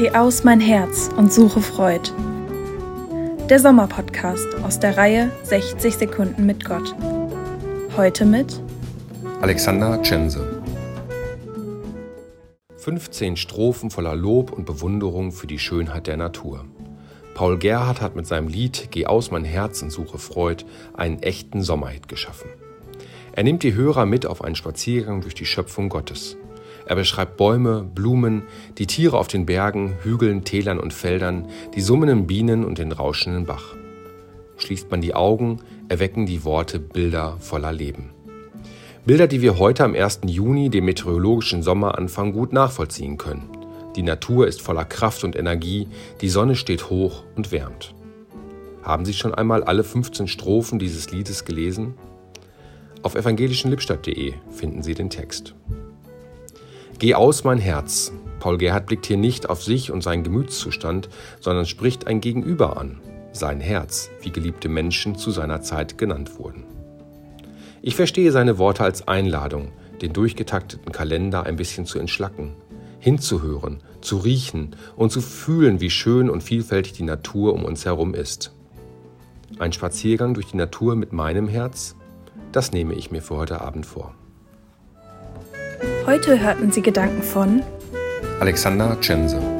Geh aus mein Herz und suche Freud. Der Sommerpodcast aus der Reihe 60 Sekunden mit Gott. Heute mit Alexander Tschense. 15 Strophen voller Lob und Bewunderung für die Schönheit der Natur. Paul Gerhardt hat mit seinem Lied Geh aus mein Herz und suche Freud einen echten Sommerhit geschaffen. Er nimmt die Hörer mit auf einen Spaziergang durch die Schöpfung Gottes. Er beschreibt Bäume, Blumen, die Tiere auf den Bergen, Hügeln, Tälern und Feldern, die summenden Bienen und den rauschenden Bach. Schließt man die Augen, erwecken die Worte Bilder voller Leben. Bilder, die wir heute am 1. Juni, dem meteorologischen Sommeranfang, gut nachvollziehen können. Die Natur ist voller Kraft und Energie, die Sonne steht hoch und wärmt. Haben Sie schon einmal alle 15 Strophen dieses Liedes gelesen? Auf evangelischenlippstadt.de finden Sie den Text. Geh aus, mein Herz. Paul Gerhard blickt hier nicht auf sich und seinen Gemütszustand, sondern spricht ein Gegenüber an, sein Herz, wie geliebte Menschen zu seiner Zeit genannt wurden. Ich verstehe seine Worte als Einladung, den durchgetakteten Kalender ein bisschen zu entschlacken, hinzuhören, zu riechen und zu fühlen, wie schön und vielfältig die Natur um uns herum ist. Ein Spaziergang durch die Natur mit meinem Herz, das nehme ich mir für heute Abend vor. Heute hörten Sie Gedanken von Alexander Tschense.